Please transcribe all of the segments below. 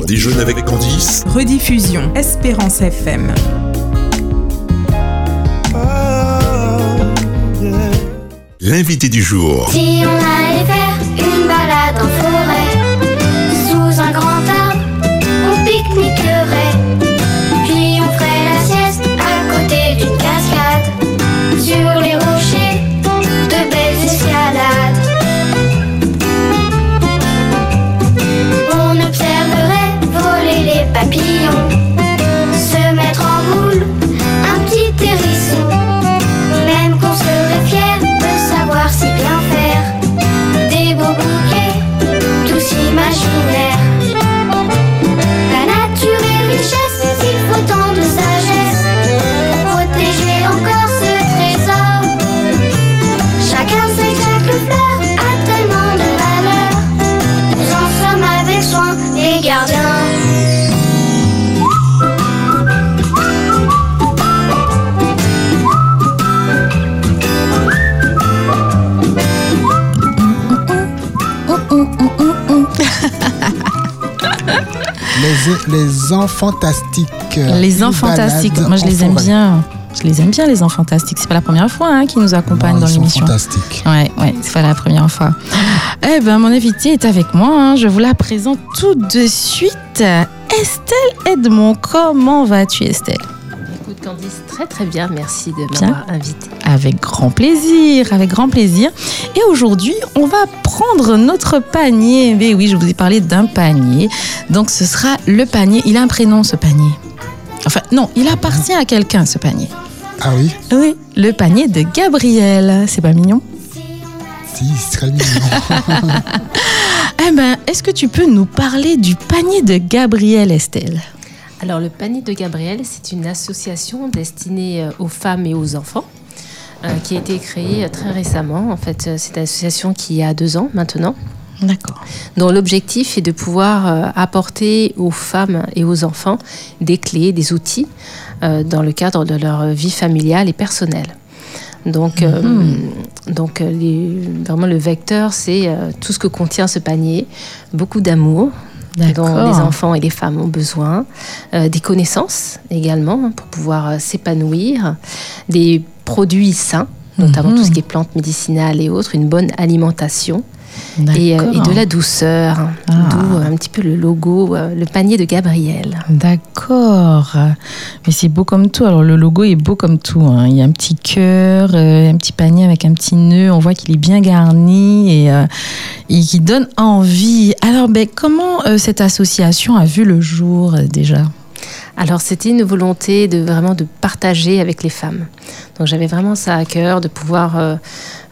On déjeune avec Candice. Rediffusion Espérance FM. L'invité du jour. Si on allait Les, les enfants fantastiques. Les enfants fantastiques. Moi, je les aime bien. Je les aime bien, les enfants fantastiques. C'est pas la première fois hein, qu'ils nous accompagnent dans l'émission. fantastiques. Ouais, ouais, c'est pas la première fois. Eh ben, mon invité est avec moi. hein. Je vous la présente tout de suite. Estelle Edmond. Comment vas-tu, Estelle? Candice, très très bien, merci de Bien. m'avoir invitée. Avec grand plaisir, avec grand plaisir. Et aujourd'hui, on va prendre notre panier. Mais oui, je vous ai parlé d'un panier. Donc, ce sera le panier. Il a un prénom, ce panier. Enfin, non, il appartient à quelqu'un, ce panier. Ah oui Oui, le panier de Gabriel. C'est pas mignon Si, c'est très mignon. Eh ben, est-ce que tu peux nous parler du panier de Gabriel, Estelle? Alors le panier de Gabriel, c'est une association destinée euh, aux femmes et aux enfants. euh, qui a été créée euh, très récemment. En fait, c'est une association qui a deux ans maintenant, D'accord. dont l'objectif est de pouvoir euh, apporter aux femmes et aux enfants des clés, des outils euh, dans le cadre de leur vie familiale et personnelle. Donc, euh, donc les- vraiment le vecteur, c'est tout ce que contient ce panier, beaucoup d'amour, dont les enfants et les femmes ont besoin, euh, des connaissances également hein, pour pouvoir euh, s'épanouir, des produits sains, notamment Mhm. tout ce qui est plantes médicinales et autres, une bonne alimentation et, euh, et de la douceur, hein, Ah. d'où euh, un petit peu le logo, euh, le panier de Gabriel. D'accord. Mais c'est beau comme tout. Alors, le logo est beau comme tout. hein. Il y a un petit cœur, un petit panier avec un petit nœud. On voit qu'il est bien garni et, et qui donne envie. Alors, ben, comment cette association a vu le jour déjà? Alors c'était une volonté de vraiment de partager avec les femmes. Donc j'avais vraiment ça à cœur de pouvoir euh,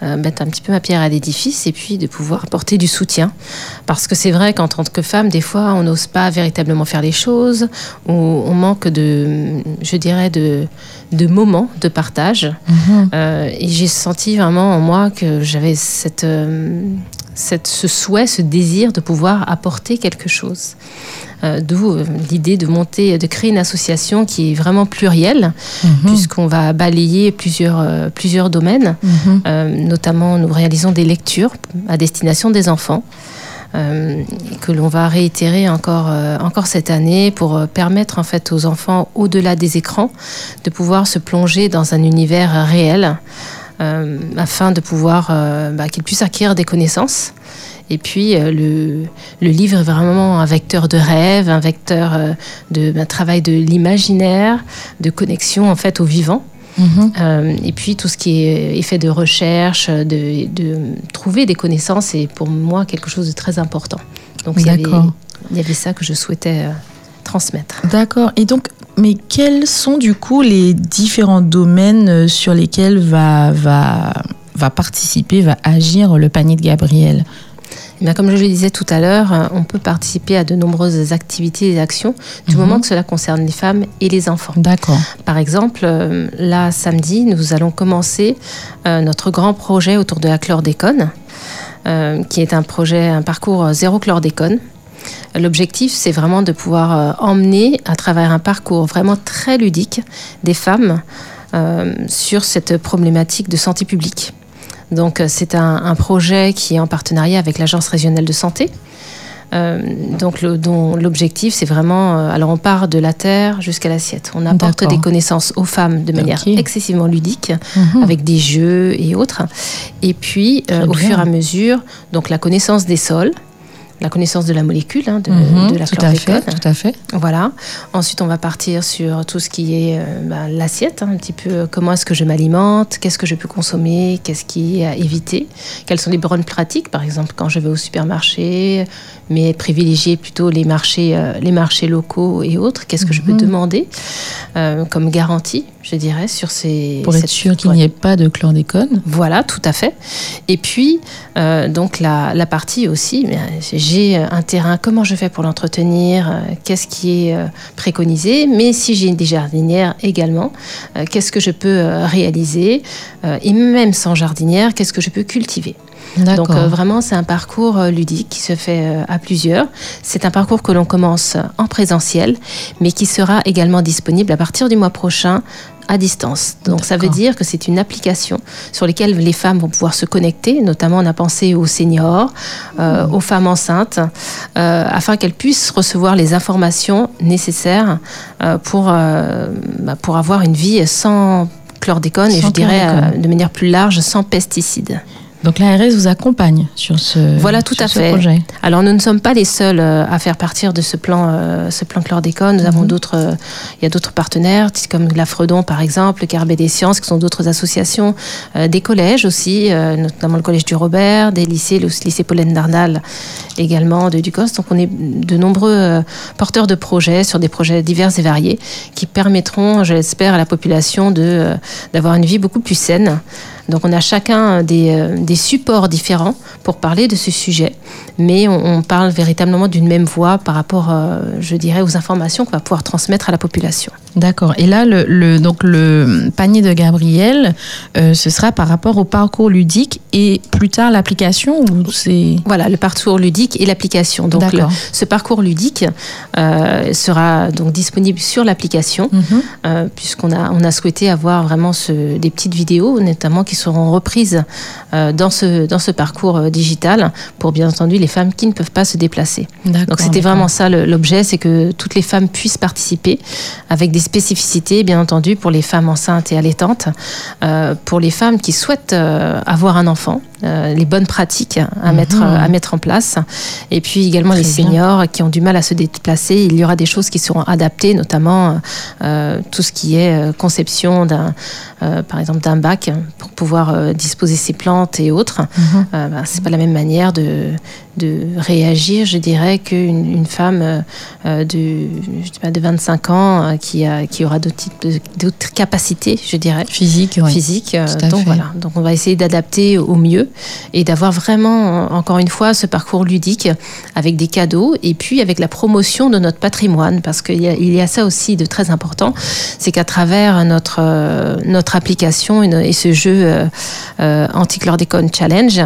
euh, mettre un petit peu ma pierre à l'édifice et puis de pouvoir apporter du soutien. Parce que c'est vrai qu'en tant que femme, des fois, on n'ose pas véritablement faire les choses, ou on manque de, je dirais, de, de moments de partage. Euh, et j'ai senti vraiment en moi que j'avais cette, euh, cette, ce souhait, ce désir de pouvoir apporter quelque chose. Euh, D'où euh, l'idée de monter, de créer une association qui est vraiment plurielle, puisqu'on va balayer plusieurs, euh, plusieurs domaines. Euh, notamment, nous réalisons des lectures à destination des enfants. euh, que l'on va réitérer encore, euh, encore cette année pour euh, permettre en fait aux enfants, au-delà des écrans, de pouvoir se plonger dans un univers réel afin de pouvoir euh, bah, qu'ils puissent acquérir des connaissances. Et puis euh, le, le livre est vraiment un vecteur de rêve, un vecteur euh, de d'un travail de l'imaginaire, de connexion en fait au vivant. Mhm. Euh, et puis tout ce qui est effet de recherche, de, de trouver des connaissances, c'est pour moi quelque chose de très important. Donc il y, avait, il y avait ça que je souhaitais euh, transmettre. D'accord. Et donc, mais quels sont du coup les différents domaines euh, sur lesquels va, va, va participer, va agir le panier de Gabriel? Eh bien, comme je le disais tout à l'heure, on peut participer à de nombreuses activités et actions du Mhm. moment que cela concerne les femmes et les enfants. D'accord. Par exemple, euh, là, samedi, nous allons commencer euh, notre grand projet autour de la chlordécone, qui est un projet, un parcours zéro chlordécone. L'objectif, c'est vraiment de pouvoir euh, emmener à travers un parcours vraiment très ludique des femmes euh, sur cette problématique de santé publique. Donc, euh, c'est un, un projet qui est en partenariat avec l'Agence régionale de santé. Euh, donc le- dont l'objectif, c'est vraiment, euh, alors on part de la terre jusqu'à l'assiette. On apporte des connaissances aux femmes de manière excessivement ludique, Mhm. avec des jeux et autres. Et puis, euh, au fur et à mesure, donc la connaissance des sols, la connaissance de la molécule, hein, de, Mhm, de la tout à fait, tout à fait. Voilà. Ensuite, on va partir sur tout ce qui est euh, bah, l'assiette, hein, un petit peu euh, comment est-ce que je m'alimente, qu'est-ce que je peux consommer, qu'est-ce qui est à éviter, quelles sont les bonnes pratiques, par exemple quand je vais au supermarché, mais privilégier plutôt les marchés, euh, les marchés locaux et autres. Qu'est-ce que je peux Mhm. demander euh, comme garantie, je dirais, sur ces Pour être sûr qu'il n'y ait pas de chlordécone. Voilà, tout à fait. Et puis, donc la, la partie aussi, bien, j'ai un terrain, comment je fais pour l'entretenir, euh, qu'est-ce qui est euh, préconisé, mais si j'ai des jardinières également, euh, qu'est-ce que je peux euh, réaliser, euh, et même sans jardinière, qu'est-ce que je peux cultiver. Donc euh, vraiment, c'est un parcours euh, ludique qui se fait euh, à plusieurs. C'est un parcours que l'on commence en présentiel, mais qui sera également disponible à partir du mois prochain à distance. Donc ça veut dire que c'est une application sur laquelle les femmes vont pouvoir se connecter. Notamment, on a pensé aux seniors, euh, aux femmes enceintes, euh, afin qu'elles puissent recevoir les informations nécessaires euh, pour, bah, pour avoir une vie sans chlordécone et je dirais de manière plus large sans pesticides. Donc l'ARS vous accompagne sur ce, Voilà, tout à fait. projet. Alors nous ne sommes pas les seuls euh, à faire partir de ce plan, euh, ce plan chlordécone. Nous avons Mhm. d'autres, euh, il y a d'autres partenaires, comme la Fredon par exemple, le Carbet des Sciences, qui sont d'autres associations, des collèges aussi, notamment le collège du Robert, des lycées, le lycée Pauline Darnal également de Ducos. Donc on est de nombreux porteurs de projets sur des projets divers et variés qui permettront, je l'espère, à la population de d'avoir une vie beaucoup plus saine. Donc on a chacun des, euh, des supports différents pour parler de ce sujet, mais on, on parle véritablement d'une même voix par rapport, euh, je dirais, aux informations qu'on va pouvoir transmettre à la population. D'accord. Et là, le, le- donc le panier de Gabriel, euh, ce sera par rapport au parcours ludique et plus tard l'application c'est Voilà, le parcours ludique et l'application. Donc le- ce parcours ludique euh, sera donc disponible sur l'application. Mhm. euh, puisqu'on a, on a souhaité avoir vraiment ce- des petites vidéos, notamment qui seront reprises dans, ce, dans ce parcours digital pour bien entendu les femmes qui ne peuvent pas se déplacer. Donc c'était vraiment ça l'objet, c'est que toutes les femmes puissent participer avec des spécificités, bien entendu, pour les femmes enceintes et allaitantes, euh, pour les femmes qui souhaitent euh, avoir un enfant, euh, les bonnes pratiques à, Mhm. mettre, à mettre en place, et puis également Très les bien. seniors qui ont du mal à se déplacer. Il y aura des choses qui seront adaptées, notamment euh, tout ce qui est euh, conception d'un, euh, par exemple, d'un bac pour pouvoir disposer ses plantes et autres. Euh, ben, c'est pas la même manière de, de réagir, je dirais, qu'une une femme de, je sais pas, de 25 ans qui, a, qui aura d'autres d'autres capacités, je dirais. Physique, ouais. physique. Donc fait. voilà, donc on va essayer d'adapter au mieux et d'avoir vraiment, euh, encore une fois, ce parcours ludique avec des cadeaux et puis avec la promotion de notre patrimoine, parce qu'il y, a- il y a ça aussi de très important, c'est qu'à travers notre euh, notre application et, ce jeu euh, euh, Anti-Chlordécone Challenge,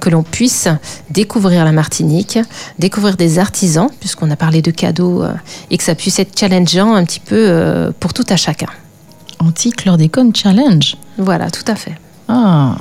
que l'on puisse découvrir la Martinique, découvrir des artisans, puisqu'on a parlé de cadeaux, euh, et que ça puisse être challengeant un petit peu pour tout à chacun. Anti-chlordécone challenge. Voilà, tout à fait. Ah,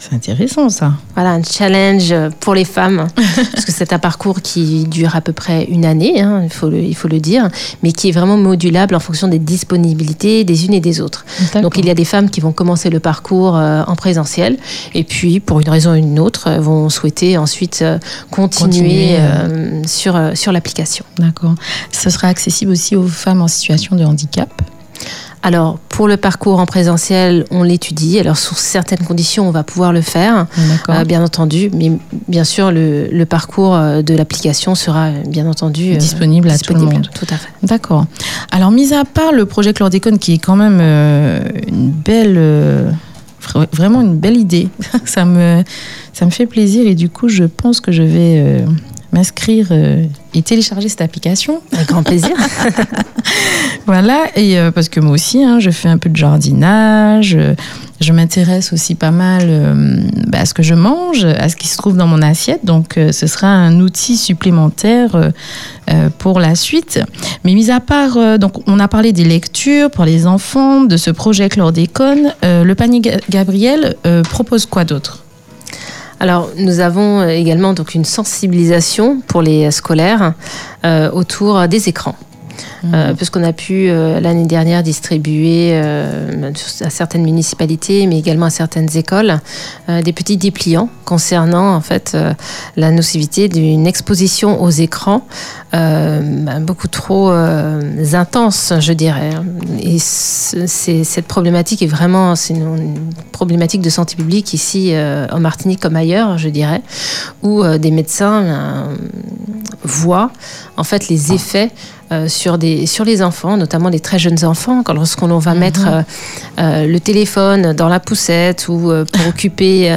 c'est intéressant ça. Voilà, un challenge pour les femmes, parce que c'est un parcours qui dure à peu près une année, hein, il, faut le, il faut le dire, mais qui est vraiment modulable en fonction des disponibilités des unes et des autres. Donc il y a des femmes qui vont commencer le parcours euh, en présentiel, et puis pour une raison ou une autre, euh, vont souhaiter ensuite euh, continuer, Continuer, euh, sur, sur l'application. D'accord. Ce sera accessible aussi aux femmes en situation de handicap? Alors pour le parcours en présentiel, on l'étudie, alors sous certaines conditions, on va pouvoir le faire. D'accord. Euh, bien entendu, mais bien sûr, le, le parcours euh, de l'application sera bien entendu euh, Disponible à tout le monde. Tout à fait. D'accord. Alors, mis à part le projet Chlordécone, qui est quand même euh, une belle, vra- vraiment une belle idée, ça me, ça me fait plaisir et du coup, je pense que je vais euh, m'inscrire euh, et télécharger cette application. Avec grand plaisir. Voilà, et euh, parce que moi aussi, hein, je fais un peu de jardinage, euh, je m'intéresse aussi pas mal euh, bah, à ce que je mange, à ce qui se trouve dans mon assiette, donc ce sera un outil supplémentaire pour la suite. Mais mis à part, donc on a parlé des lectures pour les enfants, de ce projet Chlordécone, le panier Ga- Gabriel propose quoi d'autre? Alors, nous avons également donc une sensibilisation pour les scolaires euh, autour des écrans. Euh, puisqu'on a pu euh, l'année dernière distribuer euh, à certaines municipalités, mais également à certaines écoles, des petits dépliants concernant en fait la nocivité d'une exposition aux écrans bah, beaucoup trop intense, je dirais. Et ce- c'est- cette problématique est vraiment une, problématique de santé publique ici en Martinique comme ailleurs, je dirais, où des médecins euh, voient en fait les effets sur, des, sur les enfants, notamment les très jeunes enfants, quand lorsqu'on va mettre euh, euh, le téléphone dans la poussette ou euh, pour occuper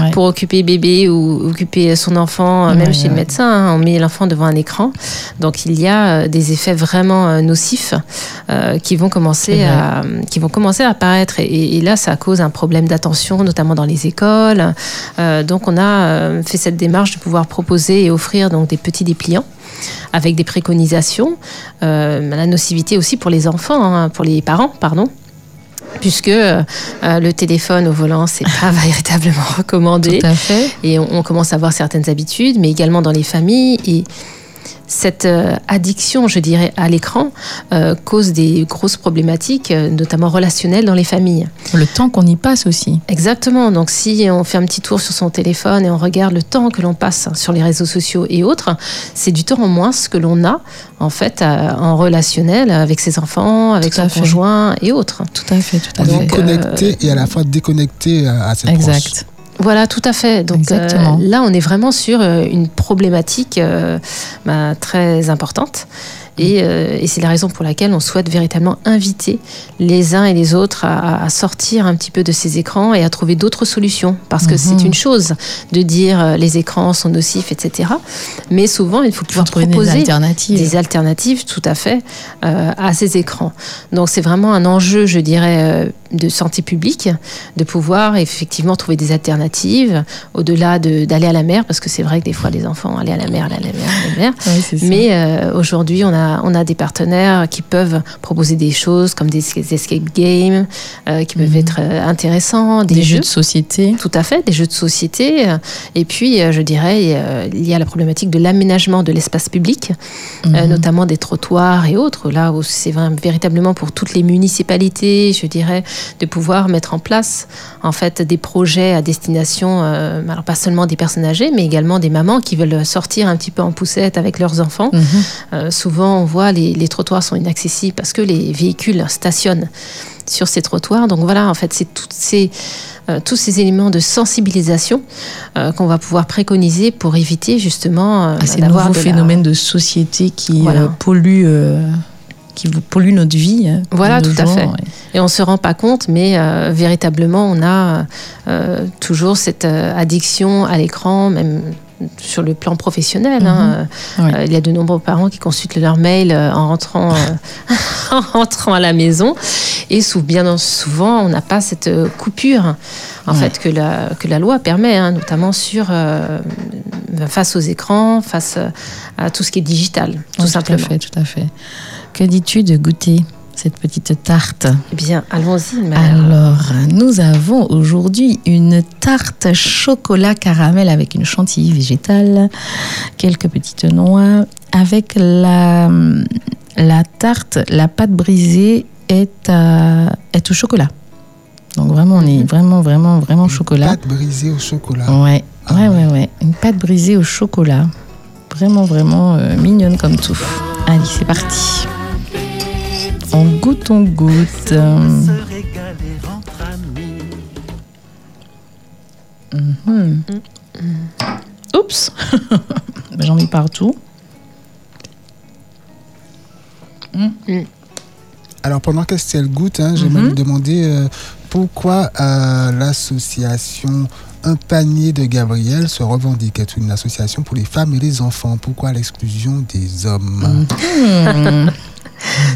Ouais. pour occuper bébé ou occuper son enfant, même Ouais, chez le médecin, hein, on met l'enfant devant un écran. Donc il y a des effets vraiment nocifs qui vont commencer à qui vont commencer à apparaître et, et là ça cause un problème d'attention, notamment dans les écoles. Donc on a fait cette démarche de pouvoir proposer et offrir donc des petits dépliants avec des préconisations, euh, la nocivité aussi pour les enfants, hein, pour les parents, pardon puisque euh, euh, le téléphone au volant, c'est pas véritablement recommandé. Tout à fait. Et on, on commence à avoir certaines habitudes, mais également dans les familles. Et cette euh, addiction, je dirais, à l'écran euh, cause des grosses problématiques, euh, notamment relationnelles dans les familles. Le temps qu'on y passe aussi. Exactement. Donc, si on fait un petit tour sur son téléphone et on regarde le temps que l'on passe sur les réseaux sociaux et autres, c'est du temps en moins ce que l'on a, en fait, en relationnel avec ses enfants, avec Tout à son fait. conjoint et autres. Tout à fait, tout à On fait. est Donc, connecté et à la fois déconnecté euh, à cette proche. Voilà, tout à fait. Donc Exactement. euh, là, on est vraiment sur euh, une problématique euh, bah, très importante. Et, euh, et c'est la raison pour laquelle on souhaite véritablement inviter les uns et les autres à, à sortir un petit peu de ces écrans et à trouver d'autres solutions. Parce que c'est Mhm. une chose de dire les écrans sont nocifs, etc. Mais souvent, il faut pouvoir trouver des proposer alternatives. des alternatives, tout à fait, à ces écrans. Donc c'est vraiment un enjeu, je dirais, de santé publique, de pouvoir effectivement trouver des alternatives, au-delà de- d'aller à la mer, parce que c'est vrai que des fois les enfants aller à la mer, à la mer, à la mer. Mais euh, aujourd'hui, on a, on a des partenaires qui peuvent proposer des choses comme des escape games, euh, qui peuvent Mhm. être euh, intéressants, des, des jeux jeux de société. tout à fait, des jeux de société. Et puis, je dirais, il y a la problématique de l'aménagement de l'espace public, Mhm. notamment des trottoirs et autres, là où c'est véritablement pour toutes les municipalités, je dirais, de pouvoir mettre en place en fait des projets à destination, euh, alors pas seulement des personnes âgées, mais également des mamans qui veulent sortir un petit peu en poussette avec leurs enfants. Mhm. Euh, souvent, on voit les, les trottoirs sont inaccessibles parce que les véhicules stationnent sur ces trottoirs. Donc voilà, en fait, c'est toutes ces, euh, tous ces éléments de sensibilisation euh, qu'on va pouvoir préconiser pour éviter justement euh, à ces nouveaux de la- phénomènes de société qui Voilà. polluent, qui polluent notre vie. hein, Voilà, tout à fait. ouais. Et on se rend pas compte, mais euh, véritablement, on a euh, toujours cette euh, addiction à l'écran, même sur le plan professionnel. hein. Mhm. Euh, il y a de nombreux parents qui consultent leur mail en rentrant, en rentrant à la maison. Et sou- bien souvent, on n'a pas cette coupure en Ouais. fait, que, la, que la loi permet, hein, notamment sur, euh, face aux écrans, face à tout ce qui est digital, tout Ouais, simplement. Tout à fait, tout à fait. Que dis-tu de goûter cette petite tarte? Eh bien, allons-y. Alors, nous avons aujourd'hui une tarte chocolat caramel avec une chantilly végétale, quelques petites noix. Avec la, la tarte, la pâte brisée est, à- est au chocolat. Donc vraiment, on est vraiment, vraiment, vraiment au chocolat. Pâte brisée au chocolat. Ouais, Ah ouais, ouais. ouais, ouais. Une pâte brisée au chocolat. Vraiment, vraiment euh, mignonne comme tout. Allez, c'est parti. On goûte, on goûte. Mhm. Oups J'en ai partout. Alors pendant qu'Estelle goûte, hein, j'aimerais Mhm. lui demander euh, pourquoi euh, l'association Un panier de Gabriel se revendique être une association pour les femmes et les enfants? Pourquoi l'exclusion des hommes? Hmm.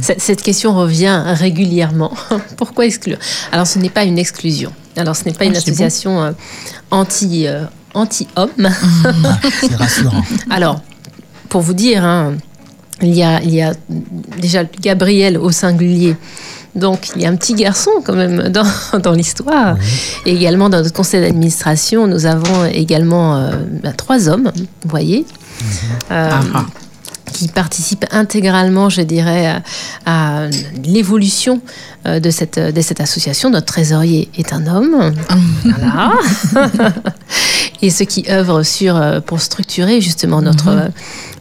Cette cette question revient régulièrement. Pourquoi exclure? Alors, ce n'est pas une exclusion. Alors, ce n'est pas Ah, une association euh, anti, euh, anti-homme. Ah, C'est rassurant. Alors, pour vous dire, hein, il, y a, il y a déjà Gabriel au singulier. Donc il y a un petit garçon quand même dans, dans l'histoire. Et également dans notre conseil d'administration, nous avons également euh, bah, trois hommes, vous voyez. Euh, Ah, ah. Qui participent intégralement, je dirais, à, à l'évolution euh, de cette, de cette association. Notre trésorier est un homme. Voilà. Et ceux qui œuvrent sur, euh, pour structurer justement notre, euh,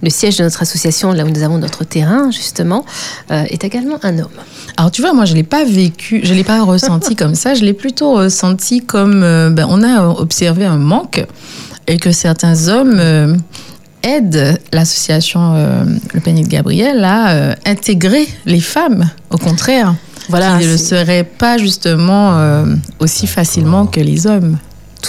le siège de notre association, là où nous avons notre terrain, justement, euh, est également un homme. Alors tu vois, moi je l'ai pas vécu, je l'ai pas ressenti comme ça, je l'ai plutôt ressenti comme euh, ben, on a observé un manque et que certains hommes euh, aident l'association euh, Le Panier de Gabriel à euh, intégrer les femmes, au contraire, Voilà, qui ne le seraient pas justement euh, aussi facilement que les hommes.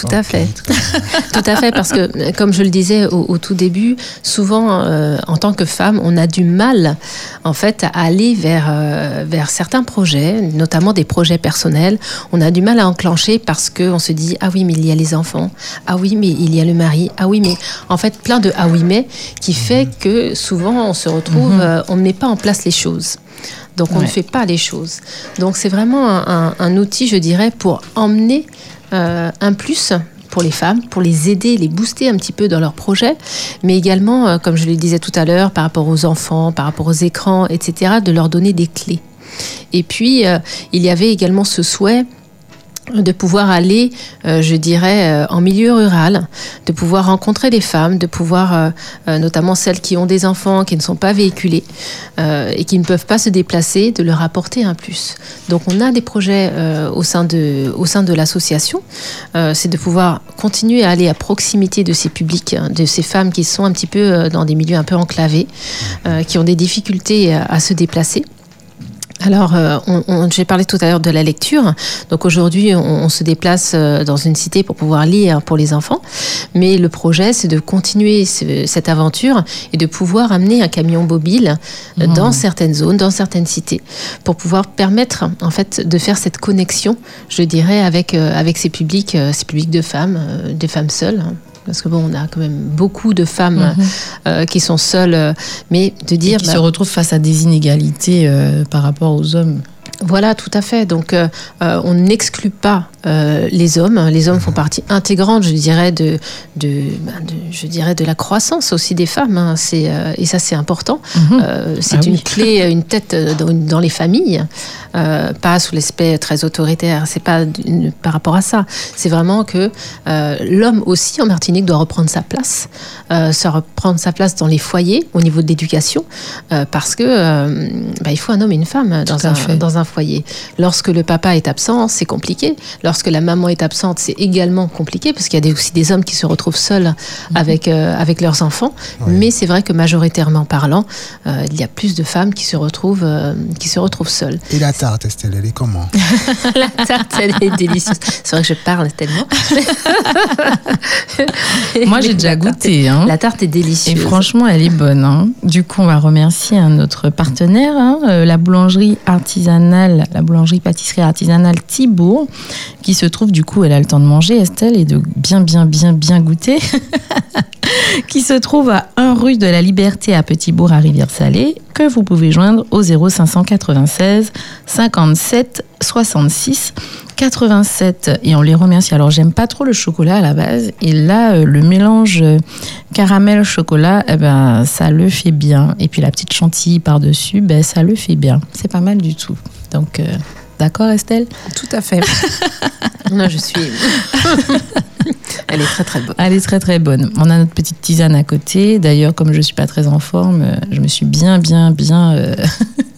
Tout à fait. Tout à fait, parce que, comme je le disais au, au tout début, souvent, euh, en tant que femme, on a du mal, en fait, à aller vers, euh, vers certains projets, notamment des projets personnels. On a du mal à enclencher parce qu'on se dit, ah oui, mais il y a les enfants. Ah oui, mais il y a le mari. Ah oui, mais en fait, plein de ah oui, mais qui fait que souvent, on se retrouve, euh, on ne met pas en place les choses. Donc, on ne fait pas les choses. Donc, c'est vraiment un, un- un outil, je dirais, pour emmener euh, un plus pour les femmes, pour les aider, les booster un petit peu dans leurs projets, mais également, euh, comme je le disais tout à l'heure, par rapport aux enfants, par rapport aux écrans, etc., de leur donner des clés. Et puis, euh, il y avait également ce souhait de pouvoir aller, euh, je dirais, euh, en milieu rural, de pouvoir rencontrer des femmes, de pouvoir, euh, euh, notamment celles qui ont des enfants, qui ne sont pas véhiculés euh, et qui ne peuvent pas se déplacer, de leur apporter un plus. Donc on a des projets euh, au sein de, au sein de l'association, c'est de pouvoir continuer à aller à proximité de ces publics, hein, de ces femmes qui sont un petit peu dans des milieux un peu enclavés, qui ont des difficultés à se déplacer. Alors, euh, j'ai parlé tout à l'heure de la lecture. Donc aujourd'hui, on, on se déplace euh, dans une cité pour pouvoir lire pour les enfants. Mais le projet, c'est de continuer ce- cette aventure et de pouvoir amener un camion mobile euh, dans certaines zones, dans certaines cités, pour pouvoir permettre en fait de faire cette connexion, je dirais, avec euh, avec ces publics, euh, ces publics de femmes, des femmes seules. Parce que bon, on a quand même beaucoup de femmes euh, qui sont seules, euh, mais de Et dire qui bah, se retrouvent face à des inégalités euh, par rapport aux hommes. Voilà, tout à fait. Donc, euh, on n'exclut pas euh, les hommes. Les hommes font partie intégrante, je dirais, de, de, ben, de- je dirais, de la croissance aussi des femmes. hein. C'est euh, et ça, c'est important. Euh, c'est Ah une oui. clé, une tête dans, dans les familles, pas sous l'aspect très autoritaire. C'est pas par rapport à ça. C'est vraiment que l'homme aussi en Martinique doit reprendre sa place, se reprendre sa place dans les foyers au niveau de l'éducation, parce que bah, il faut un homme et une femme dans un, fait. dans un foyer. Lorsque le papa est absent, c'est compliqué. Lorsque la maman est absente, c'est également compliqué parce qu'il y a aussi des hommes qui se retrouvent seuls avec, euh, avec leurs enfants. Mais c'est vrai que majoritairement parlant, euh, il y a plus de femmes qui se retrouvent, euh, qui se retrouvent seules. Et la tarte, Estelle, elle est comment? La tarte, elle est délicieuse. C'est vrai que je parle tellement. Moi, j'ai déjà tarte goûté. hein. La tarte est délicieuse. Et franchement, elle est bonne. hein. Du coup, on va remercier un notre partenaire, hein, la boulangerie artisanale, la boulangerie pâtisserie artisanale Thibault, qui se trouve, du coup, elle a le temps de manger, Estelle, et de bien, bien, bien, bien goûter, qui se trouve à 1 rue de la Liberté à Petit-Bourg à Rivière-Salée, que vous pouvez joindre au 0596 57 66 87 et on les remercie. Alors j'aime pas trop le chocolat à la base et là euh, le mélange euh, caramel chocolat eh ben ça le fait bien et puis la petite chantilly par dessus ben ça le fait bien. C'est pas mal du tout. Donc euh, d'accord Estelle? Tout à fait. non, je suis. Elle est très très bonne. Elle est très très bonne. On a notre petite tisane à côté. D'ailleurs comme je suis pas très en forme, euh, je me suis bien bien bien euh,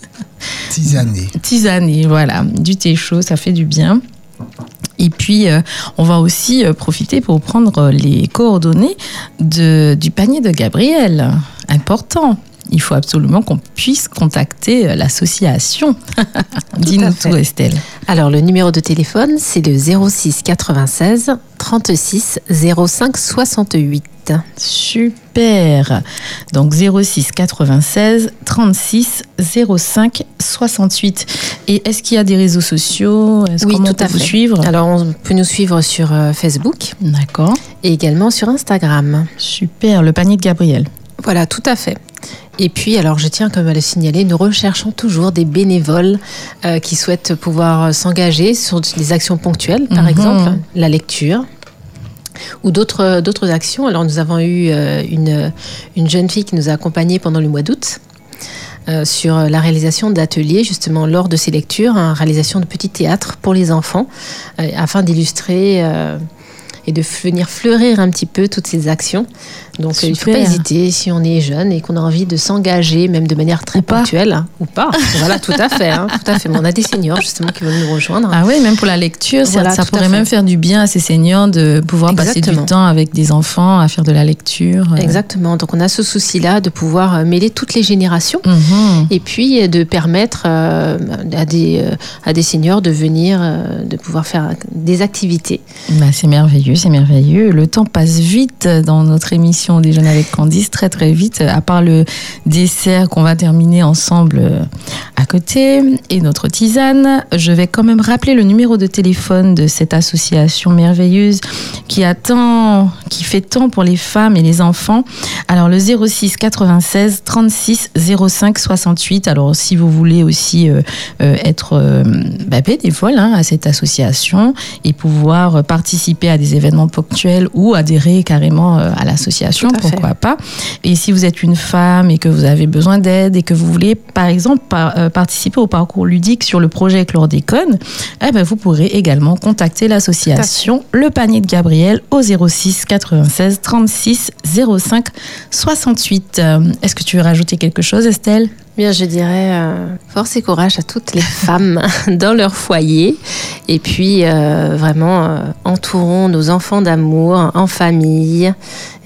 Tisané. tisane voilà, du thé chaud, ça fait du bien. Et puis, euh, on va aussi euh, profiter pour prendre les coordonnées de, du panier de Gabriel. Important. Il faut absolument qu'on puisse contacter euh, l'association. Dis-nous tout, Estelle. Alors, le numéro de téléphone, c'est le 06 96 36 05 68. Super. Donc 06 96 36 05 68. Et est-ce qu'il y a des réseaux sociaux? Est-ce Oui, tout on peut à fait. suivre? Alors, on peut nous suivre sur euh, Facebook D'accord. et également sur Instagram. Super. Le panier de Gabriel. Voilà, tout à fait. Et puis, alors, je tiens même à le signaler, nous recherchons toujours des bénévoles euh, qui souhaitent pouvoir s'engager sur des actions ponctuelles, par Mhm. exemple la lecture ou d'autres d'autres actions. Alors, nous avons eu euh, une, une jeune fille qui nous a accompagnés pendant le mois d'août. euh, sur la réalisation d'ateliers justement lors de ces lectures, hein, réalisation de petits théâtres pour les enfants, euh, afin d'illustrer euh, et de venir fleurir un petit peu toutes ces actions. Donc euh, il ne faut pas hésiter si on est jeune et qu'on a envie de s'engager, même de manière très Ou ponctuelle, hein, ou pas. voilà, tout à fait, hein, tout à fait. Mais on a des seniors justement qui veulent nous rejoindre. Ah oui, même pour la lecture, ça- Voilà, pourrait même faire du bien à ces seniors de pouvoir passer du temps avec des enfants à faire de la lecture. euh. Exactement. Donc on a ce souci-là de pouvoir euh, mêler toutes les générations. Mhm. Et puis de permettre à, des, à des seniors de venir, de pouvoir faire des activités. Bah, c'est merveilleux, c'est merveilleux. Le temps passe vite dans notre émission Déjeuner avec Candice, très très vite, à part le dessert qu'on va terminer ensemble euh, à côté et notre tisane. Je vais quand même rappeler le numéro de téléphone de cette association merveilleuse qui attend, qui fait tant pour les femmes et les enfants. Alors le 06 96 36 05 68. Alors si vous voulez aussi euh, euh, être euh, bah, bénévole hein, à cette association et pouvoir participer à des événements ponctuels ou adhérer carrément euh, à l'association, fait. pourquoi pas. Et si vous êtes une femme et que vous avez besoin d'aide et que vous voulez par exemple par- euh, participer au parcours ludique sur le projet Chlordécone, eh ben, vous pourrez également contacter l'association Le Panier de Gabriel au 06 96 36 05 68. Euh, Est-ce que tu veux rajouter quelque chose Estelle? Bien, je dirais euh, force et courage à toutes les femmes dans leur foyer. Et puis, euh, vraiment, euh, entourons nos enfants d'amour en famille.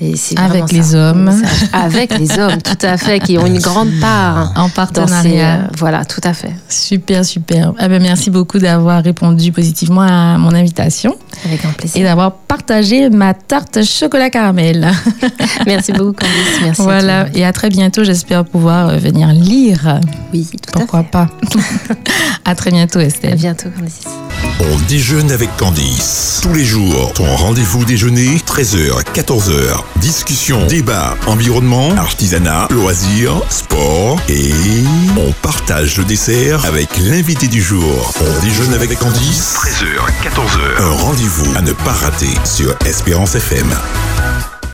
Et Avec les hommes. Avec les hommes, tout à fait, qui ont une grande part En ces... partenariat. voilà, tout à fait. Super, super. Eh ben, merci beaucoup d'avoir répondu positivement à mon invitation Avec un et plaisir. d'avoir partagé ma tarte chocolat caramel. Merci beaucoup, Candice. Merci. voilà, et à très bientôt. J'espère pouvoir venir lire. Oui, tout Pourquoi à fait. pas À très bientôt, À Estelle. bientôt, Candice. On déjeune avec Candice. Tous les jours, ton rendez-vous déjeuner, 13h, 14h. Discussion, débat, environnement, artisanat, loisirs, sport et on partage le dessert avec l'invité du jour. On déjeune avec Candice, 13h, 14h. Un rendez-vous à ne pas rater sur Espérance FM.